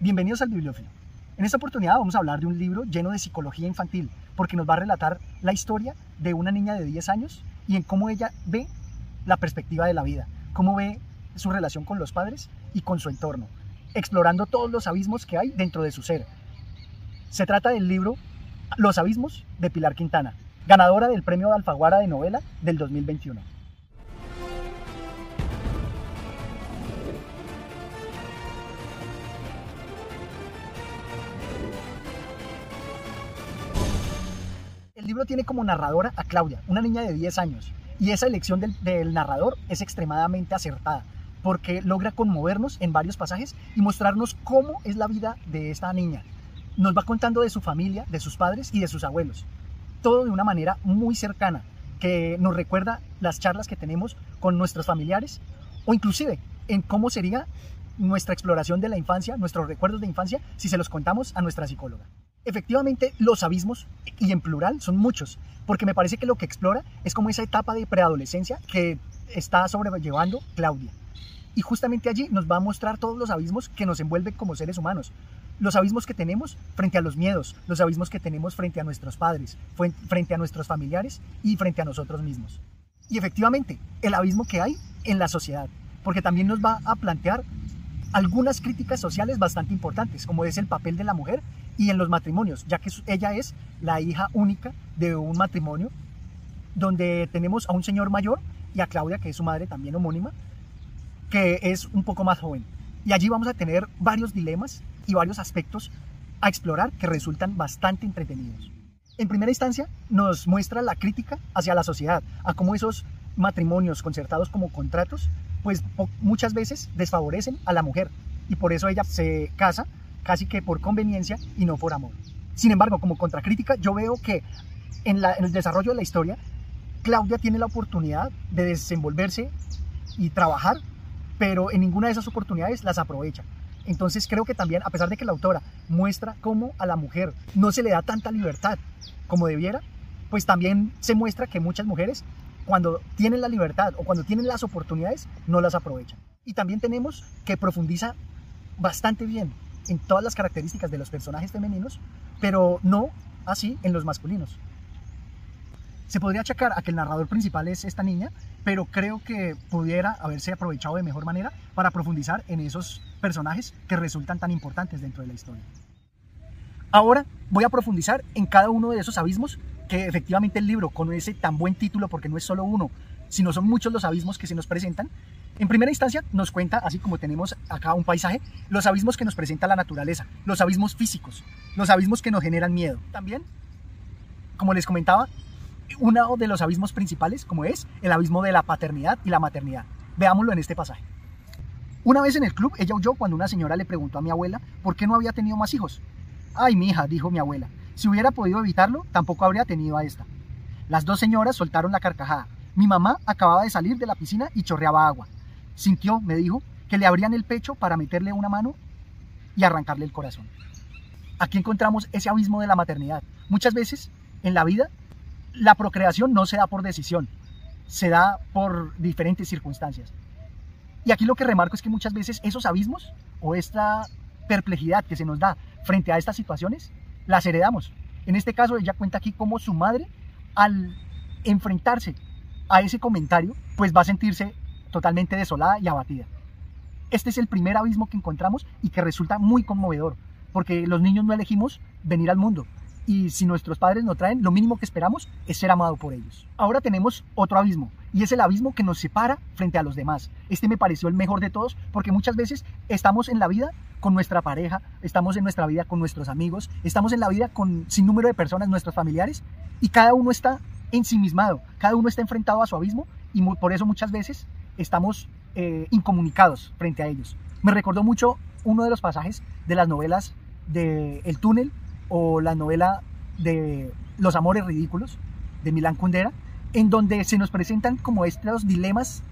Bienvenidos al Bibliófilo. En esta oportunidad vamos a hablar de un libro lleno de psicología infantil, porque nos va a relatar la historia de una niña de 10 años y en cómo ella ve la perspectiva de la vida, cómo ve su relación con los padres y con su entorno, explorando todos los abismos que hay dentro de su ser. Se trata del libro Los abismos de Pilar Quintana, ganadora del premio Alfaguara de novela del 2021. Libro tiene como narradora a Claudia, una niña de 10 años, y esa elección del, narrador es extremadamente acertada, porque logra conmovernos en varios pasajes y mostrarnos cómo es la vida de esta niña. Nos va contando de su familia, de sus padres y de sus abuelos, todo de una manera muy cercana, que nos recuerda las charlas que tenemos con nuestros familiares o inclusive en cómo sería nuestra exploración de la infancia, nuestros recuerdos de infancia, si se los contamos a nuestra psicóloga. Efectivamente, los abismos, y en plural, son muchos, porque me parece que lo que explora es como esa etapa de preadolescencia que está sobrellevando Claudia. Y justamente allí nos va a mostrar todos los abismos que nos envuelven como seres humanos. Los abismos que tenemos frente a los miedos, los abismos que tenemos frente a nuestros padres, frente a nuestros familiares y frente a nosotros mismos. Y efectivamente, el abismo que hay en la sociedad, porque también nos va a plantear algunas críticas sociales bastante importantes, como es el papel de la mujer y en los matrimonios, ya que ella es la hija única de un matrimonio donde tenemos a un señor mayor y a Claudia, que es su madre también homónima, que es un poco más joven. Y allí vamos a tener varios dilemas y varios aspectos a explorar que resultan bastante entretenidos. En primera instancia, nos muestra la crítica hacia la sociedad, a cómo esos matrimonios concertados como contratos, pues muchas veces desfavorecen a la mujer y por eso ella se casa casi que por conveniencia y no por amor. Sin embargo, como contracrítica, yo veo que en, en el desarrollo de la historia, Claudia tiene la oportunidad de desenvolverse y trabajar pero en ninguna de esas oportunidades las aprovecha. Entonces creo que también, a pesar de que la autora muestra cómo a la mujer no se le da tanta libertad como debiera, pues también se muestra que muchas mujeres cuando tienen la libertad o cuando tienen las oportunidades no las aprovechan. Y también tenemos que profundiza bastante bien en todas las características de los personajes femeninos, pero no así en los masculinos. Se podría achacar a que el narrador principal es esta niña, pero creo que pudiera haberse aprovechado de mejor manera para profundizar en esos personajes que resultan tan importantes dentro de la historia. Ahora voy a profundizar en cada uno de esos abismos que efectivamente el libro, con ese tan buen título, porque no es solo uno, sino son muchos los abismos que se nos presentan, en primera instancia nos cuenta, así como tenemos acá un paisaje, los abismos que nos presenta la naturaleza, los abismos físicos, los abismos que nos generan miedo. También, como les comentaba, uno de los abismos principales, como es el abismo de la paternidad y la maternidad. Veámoslo en este pasaje. Una vez en el club, ella huyó cuando una señora le preguntó a mi abuela por qué no había tenido más hijos. Ay, mi hija, dijo mi abuela, si hubiera podido evitarlo, tampoco habría tenido a esta. Las dos señoras soltaron la carcajada. Mi mamá acababa de salir de la piscina y chorreaba agua. Sintió, me dijo, que le abrían el pecho para meterle una mano y arrancarle el corazón. Aquí encontramos ese abismo de la maternidad. Muchas veces en la vida la procreación no se da por decisión, se da por diferentes circunstancias. Y aquí lo que remarco es que muchas veces esos abismos o esta perplejidad que se nos da frente a estas situaciones, las heredamos. En este caso, ella cuenta aquí cómo su madre, al enfrentarse a ese comentario, pues va a sentirse totalmente desolada y abatida. Este es el primer abismo que encontramos y que resulta muy conmovedor, porque los niños no elegimos venir al mundo, y si nuestros padres nos traen, lo mínimo que esperamos es ser amado por ellos. Ahora tenemos otro abismo y es el abismo que nos separa frente a los demás. Este me pareció el mejor de todos porque muchas veces estamos en la vida con nuestra pareja, estamos en nuestra vida con nuestros amigos, estamos en la vida con sin número de personas, nuestros familiares y cada uno está ensimismado, cada uno está enfrentado a su abismo y por eso muchas veces estamos eh, incomunicados frente a ellos. Me recordó mucho uno de los pasajes de las novelas de El túnel o la novela de Los Amores Ridículos de Milán Kundera, en donde se nos presentan como estos dilemas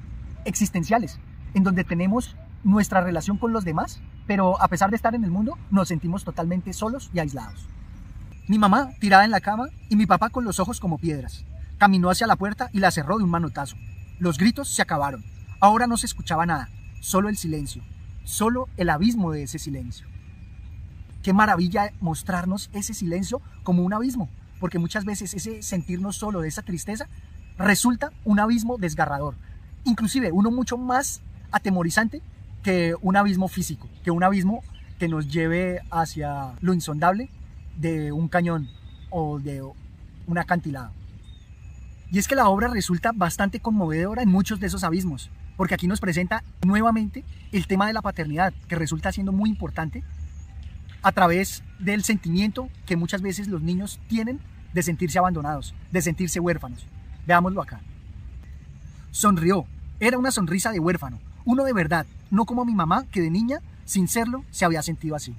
existenciales, en donde tenemos nuestra relación con los demás, pero a pesar de estar en el mundo, nos sentimos totalmente solos y aislados. Mi mamá tirada en la cama y mi papá con los ojos como piedras. Caminó hacia la puerta y la cerró de un manotazo. Los gritos se acabaron. Ahora no se escuchaba nada, solo el silencio, solo el abismo de ese silencio. Qué maravilla mostrarnos ese silencio como un abismo, porque muchas veces ese sentirnos solo de esa tristeza resulta un abismo desgarrador, inclusive uno mucho más atemorizante que un abismo físico, que un abismo que nos lleve hacia lo insondable de un cañón o de un acantilado. Y es que la obra resulta bastante conmovedora en muchos de esos abismos, porque aquí nos presenta nuevamente el tema de la paternidad, que resulta siendo muy importante a través del sentimiento que muchas veces los niños tienen de sentirse abandonados, de sentirse huérfanos. Veámoslo acá. Sonrió. Era una sonrisa de huérfano, uno de verdad, no como mi mamá, que de niña, sin serlo, se había sentido así.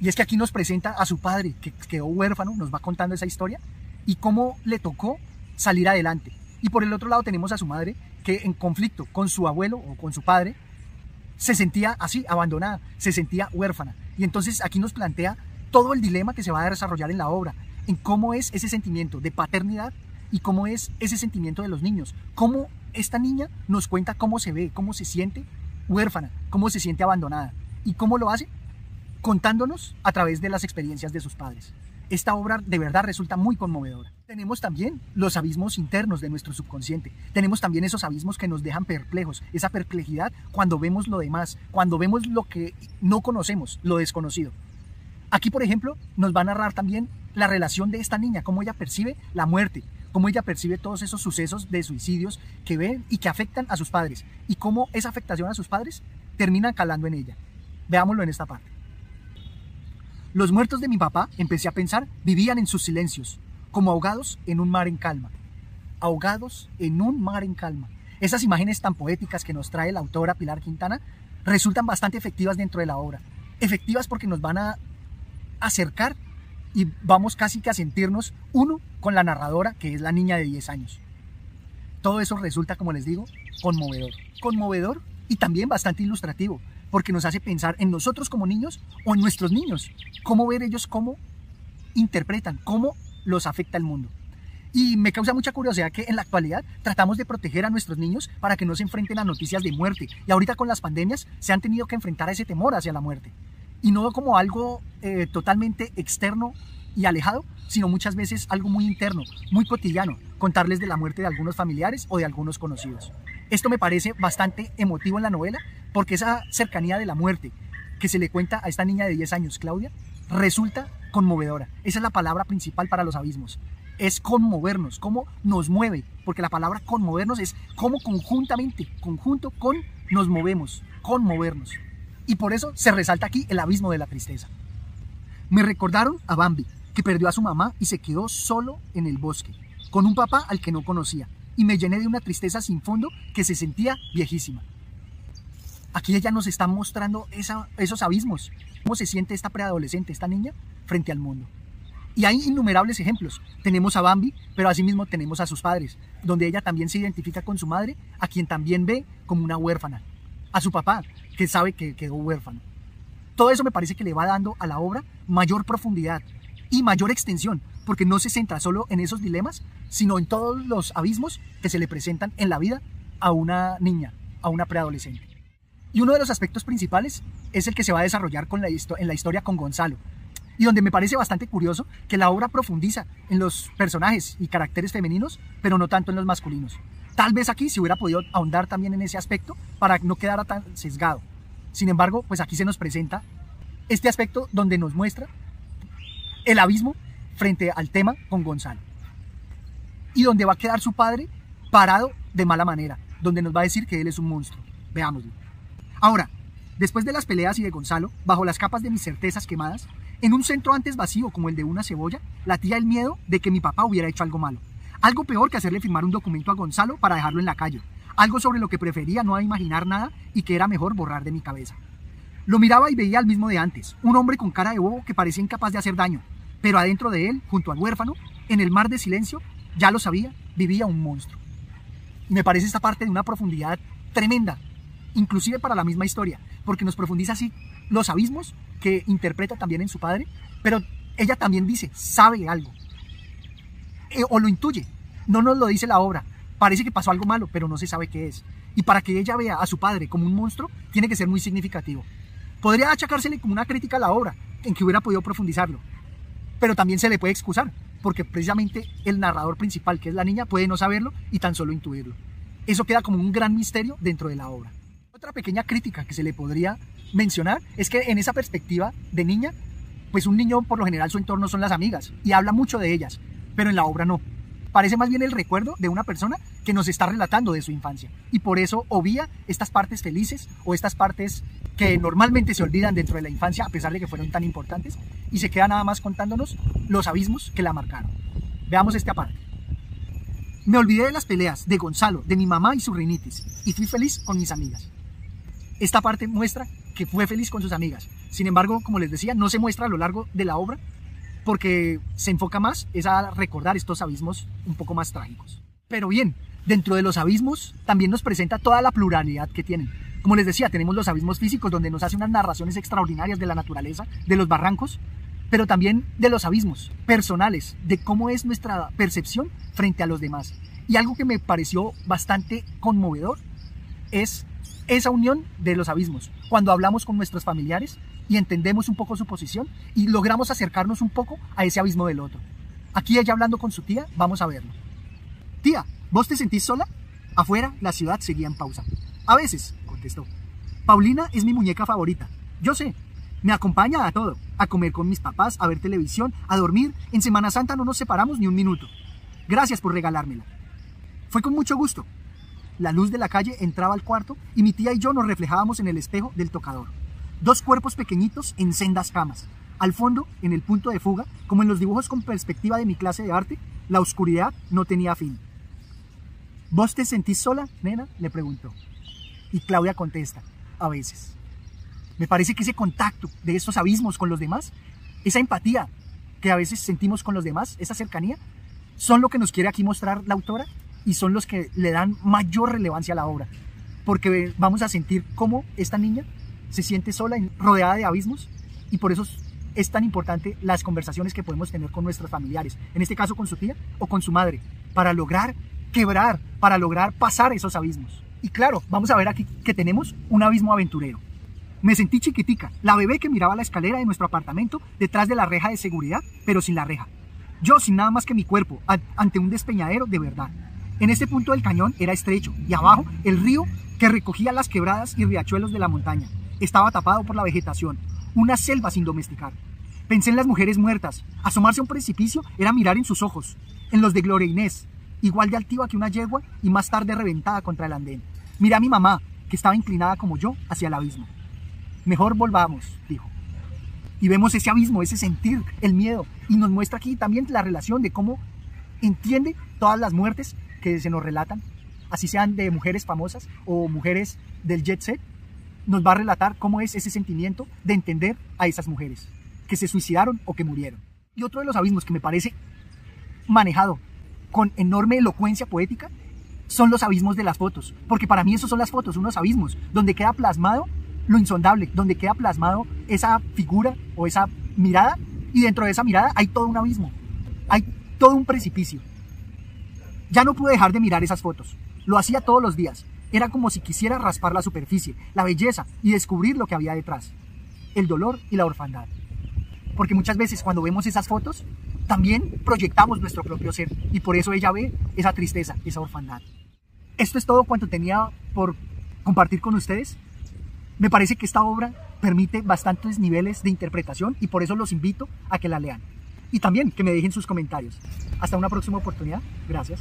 Y es que aquí nos presenta a su padre, que quedó huérfano, nos va contando esa historia, y cómo le tocó salir adelante. Y por el otro lado tenemos a su madre, que en conflicto con su abuelo o con su padre, se sentía así, abandonada, se sentía huérfana. Y entonces aquí nos plantea todo el dilema que se va a desarrollar en la obra, en cómo es ese sentimiento de paternidad y cómo es ese sentimiento de los niños. Cómo esta niña nos cuenta cómo se ve, cómo se siente huérfana, cómo se siente abandonada. ¿Y cómo lo hace? Contándonos a través de las experiencias de sus padres. Esta obra de verdad resulta muy conmovedora. Tenemos también los abismos internos de nuestro subconsciente. Tenemos también esos abismos que nos dejan perplejos, esa perplejidad cuando vemos lo demás, cuando vemos lo que no conocemos, lo desconocido. Aquí, por ejemplo, nos va a narrar también la relación de esta niña, cómo ella percibe la muerte, cómo ella percibe todos esos sucesos de suicidios que ven y que afectan a sus padres y cómo esa afectación a sus padres termina calando en ella. Veámoslo en esta parte. Los muertos de mi papá, empecé a pensar, vivían en sus silencios, como ahogados en un mar en calma. Ahogados en un mar en calma. Esas imágenes tan poéticas que nos trae la autora Pilar Quintana resultan bastante efectivas dentro de la obra. Efectivas porque nos van a acercar y vamos casi que a sentirnos uno con la narradora, que es la niña de 10 años. Todo eso resulta, como les digo, conmovedor. Conmovedor y también bastante ilustrativo, porque nos hace pensar en nosotros como niños o en nuestros niños, cómo ver ellos cómo interpretan, cómo los afecta el mundo. Y me causa mucha curiosidad que en la actualidad tratamos de proteger a nuestros niños para que no se enfrenten a noticias de muerte. Y ahorita con las pandemias se han tenido que enfrentar a ese temor hacia la muerte y no como algo eh, totalmente externo y alejado, sino muchas veces algo muy interno, muy cotidiano, contarles de la muerte de algunos familiares o de algunos conocidos. Esto me parece bastante emotivo en la novela porque esa cercanía de la muerte que se le cuenta a esta niña de 10 años, Claudia, resulta conmovedora. Esa es la palabra principal para los abismos. Es conmovernos, cómo nos mueve, porque la palabra conmovernos es cómo conjuntamente, conjunto con nos movemos, conmovernos. Y por eso se resalta aquí el abismo de la tristeza. Me recordaron a Bambi, que perdió a su mamá y se quedó solo en el bosque, con un papá al que no conocía, y me llené de una tristeza sin fondo que se sentía viejísima. Aquí ella nos está mostrando esos abismos, cómo se siente esta preadolescente, esta niña, frente al mundo. Y hay innumerables ejemplos. Tenemos a Bambi, pero asimismo tenemos a sus padres, donde ella también se identifica con su madre, a quien también ve como una huérfana. A su papá, que sabe que quedó huérfano. Todo eso me parece que le va dando a la obra mayor profundidad y mayor extensión, porque no se centra solo en esos dilemas, sino en todos los abismos que se le presentan en la vida a una niña, a una preadolescente. Y uno de los aspectos principales es el que se va a desarrollar con la en la historia con Gonzalo, y donde me parece bastante curioso que la obra profundiza en los personajes y caracteres femeninos, pero no tanto en los masculinos. Tal vez aquí se hubiera podido ahondar también en ese aspecto para no quedar tan sesgado. Sin embargo, pues aquí se nos presenta este aspecto donde nos muestra el abismo frente al tema con Gonzalo. Y donde va a quedar su padre parado de mala manera, donde nos va a decir que él es un monstruo. Veámoslo. Ahora, después de las peleas y de Gonzalo, bajo las capas de mis certezas quemadas, en un centro antes vacío como el de una cebolla, latía el miedo de que mi papá hubiera hecho algo malo. Algo peor que hacerle firmar un documento a Gonzalo para dejarlo en la calle. Algo sobre lo que prefería no imaginar nada y que era mejor borrar de mi cabeza. Lo miraba y veía al mismo de antes, un hombre con cara de bobo que parecía incapaz de hacer daño, pero adentro de él, junto al huérfano, en el mar de silencio, ya lo sabía, vivía un monstruo. Y me parece esta parte de una profundidad tremenda, inclusive para la misma historia, porque nos profundiza así los abismos que interpreta también en su padre, pero ella también dice, sabe algo, eh, o lo intuye. No nos lo dice la obra. Parece que pasó algo malo, pero no se sabe qué es. Y para que ella vea a su padre como un monstruo, tiene que ser muy significativo. Podría achacársele como una crítica a la obra, en que hubiera podido profundizarlo. Pero también se le puede excusar, porque precisamente el narrador principal, que es la niña, puede no saberlo y tan solo intuirlo. Eso queda como un gran misterio dentro de la obra. Otra pequeña crítica que se le podría mencionar es que en esa perspectiva de niña, pues un niño por lo general su entorno son las amigas y habla mucho de ellas, pero en la obra no. Parece más bien el recuerdo de una persona que nos está relatando de su infancia y por eso obvia estas partes felices o estas partes que normalmente se olvidan dentro de la infancia a pesar de que fueron tan importantes y se queda nada más contándonos los abismos que la marcaron. Veamos esta parte. Me olvidé de las peleas, de Gonzalo, de mi mamá y su rinitis y fui feliz con mis amigas. Esta parte muestra que fue feliz con sus amigas. Sin embargo, como les decía, no se muestra a lo largo de la obra porque se enfoca más es a recordar estos abismos un poco más trágicos. Pero bien, dentro de los abismos también nos presenta toda la pluralidad que tienen. Como les decía, tenemos los abismos físicos donde nos hace unas narraciones extraordinarias de la naturaleza, de los barrancos, pero también de los abismos personales, de cómo es nuestra percepción frente a los demás. Y algo que me pareció bastante conmovedor es esa unión de los abismos. Cuando hablamos con nuestros familiares y entendemos un poco su posición y logramos acercarnos un poco a ese abismo del otro. Aquí ella hablando con su tía, vamos a verlo. Tía, ¿vos te sentís sola? Afuera, la ciudad seguía en pausa. A veces, contestó. Paulina es mi muñeca favorita. Yo sé. Me acompaña a todo. A comer con mis papás, a ver televisión, a dormir. En Semana Santa no nos separamos ni un minuto. Gracias por regalármela. Fue con mucho gusto. La luz de la calle entraba al cuarto y mi tía y yo nos reflejábamos en el espejo del tocador. Dos cuerpos pequeñitos en sendas camas. Al fondo, en el punto de fuga, como en los dibujos con perspectiva de mi clase de arte, la oscuridad no tenía fin. ¿Vos te sentís sola, nena? le preguntó. Y Claudia contesta, a veces. Me parece que ese contacto de estos abismos con los demás, esa empatía que a veces sentimos con los demás, esa cercanía, son lo que nos quiere aquí mostrar la autora y son los que le dan mayor relevancia a la obra. Porque vamos a sentir cómo esta niña se siente sola, rodeada de abismos, y por eso es tan importante las conversaciones que podemos tener con nuestros familiares, en este caso con su tía o con su madre, para lograr quebrar, para lograr pasar esos abismos. Y claro, vamos a ver aquí que tenemos un abismo aventurero. Me sentí chiquitica, la bebé que miraba la escalera de nuestro apartamento detrás de la reja de seguridad, pero sin la reja. Yo sin nada más que mi cuerpo, ante un despeñadero de verdad. En este punto del cañón era estrecho y abajo el río que recogía las quebradas y riachuelos de la montaña. Estaba tapado por la vegetación, una selva sin domesticar. Pensé en las mujeres muertas. Asomarse a un precipicio era mirar en sus ojos, en los de Gloria Inés, igual de altiva que una yegua y más tarde reventada contra el andén. Miré a mi mamá, que estaba inclinada como yo hacia el abismo. Mejor volvamos, dijo. Y vemos ese abismo, ese sentir, el miedo, y nos muestra aquí también la relación de cómo entiende todas las muertes que se nos relatan, así sean de mujeres famosas o mujeres del jet set, nos va a relatar cómo es ese sentimiento de entender a esas mujeres que se suicidaron o que murieron. Y otro de los abismos que me parece manejado con enorme elocuencia poética son los abismos de las fotos, porque para mí esos son las fotos, unos abismos, donde queda plasmado lo insondable, donde queda plasmado esa figura o esa mirada, y dentro de esa mirada hay todo un abismo, hay todo un precipicio. Ya no pude dejar de mirar esas fotos. Lo hacía todos los días. Era como si quisiera raspar la superficie, la belleza y descubrir lo que había detrás. El dolor y la orfandad. Porque muchas veces cuando vemos esas fotos, también proyectamos nuestro propio ser y por eso ella ve esa tristeza, esa orfandad. Esto es todo cuanto tenía por compartir con ustedes. Me parece que esta obra permite bastantes niveles de interpretación y por eso los invito a que la lean. Y también que me dejen sus comentarios. Hasta una próxima oportunidad. Gracias.